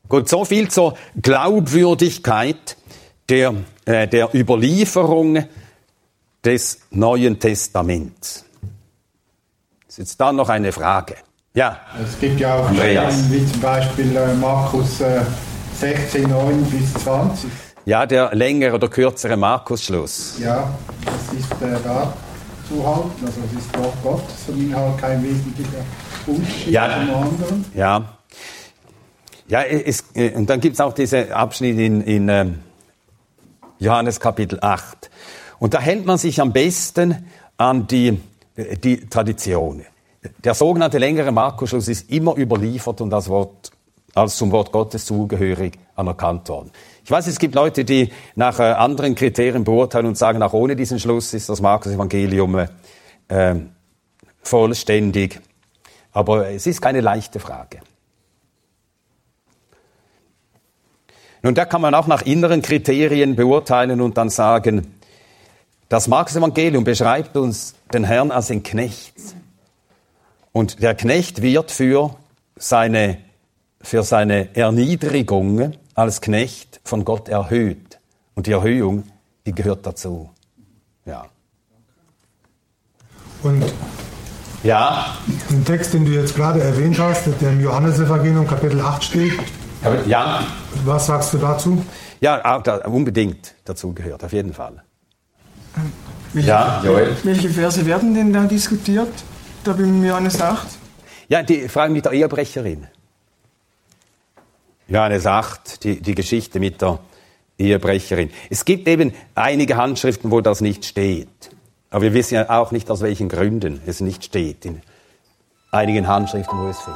Gut, so viel zur Glaubwürdigkeit der, äh, der Überlieferung des Neuen Testaments. Ist jetzt da noch eine Frage? Ja. Es gibt ja auch Stellen wie zum Beispiel äh, Markus äh, 16, 9 bis 20. Ja, der längere oder kürzere Markus-Schluss. Ja, das ist äh, da zu halten. Also es ist Wort Gottes und Inhalt kein wesentlicher Unterschied Ja. zum anderen. Ja. Ja, es, äh, und dann gibt es auch diese Abschnitte in, in ähm, Johannes Kapitel 8. Und da hält man sich am besten an die, äh, die Tradition. Der sogenannte längere Markus-Schluss ist immer überliefert und das Wort, als zum Wort Gottes zugehörig anerkannt worden. Ich weiß, es gibt Leute, die nach äh, anderen Kriterien beurteilen und sagen, auch ohne diesen Schluss ist das Markus-Evangelium äh, äh, vollständig. Aber es ist keine leichte Frage. Nun, da kann man auch nach inneren Kriterien beurteilen und dann sagen, das Markus-Evangelium beschreibt uns den Herrn als den Knecht. Und der Knecht wird für seine, für seine Erniedrigung als Knecht von Gott erhöht. Und die Erhöhung, die gehört dazu. Ja. Und Ja, den Text, den du jetzt gerade erwähnt hast, der im Johannesevangelium Kapitel 8 steht, ja, was sagst du dazu? ja, auch da, unbedingt dazu gehört, auf jeden Fall. Welche, Ja, Joel. welche Verse werden denn da diskutiert? Da bin mir Johannes 8. Ja, die Frage mit der Ehebrecherin. Johannes 8, die, die Geschichte mit der Ehebrecherin. Es gibt eben einige Handschriften, wo das nicht steht. Aber wir wissen ja auch nicht, aus welchen Gründen es nicht steht. In einigen Handschriften, wo es fehlt.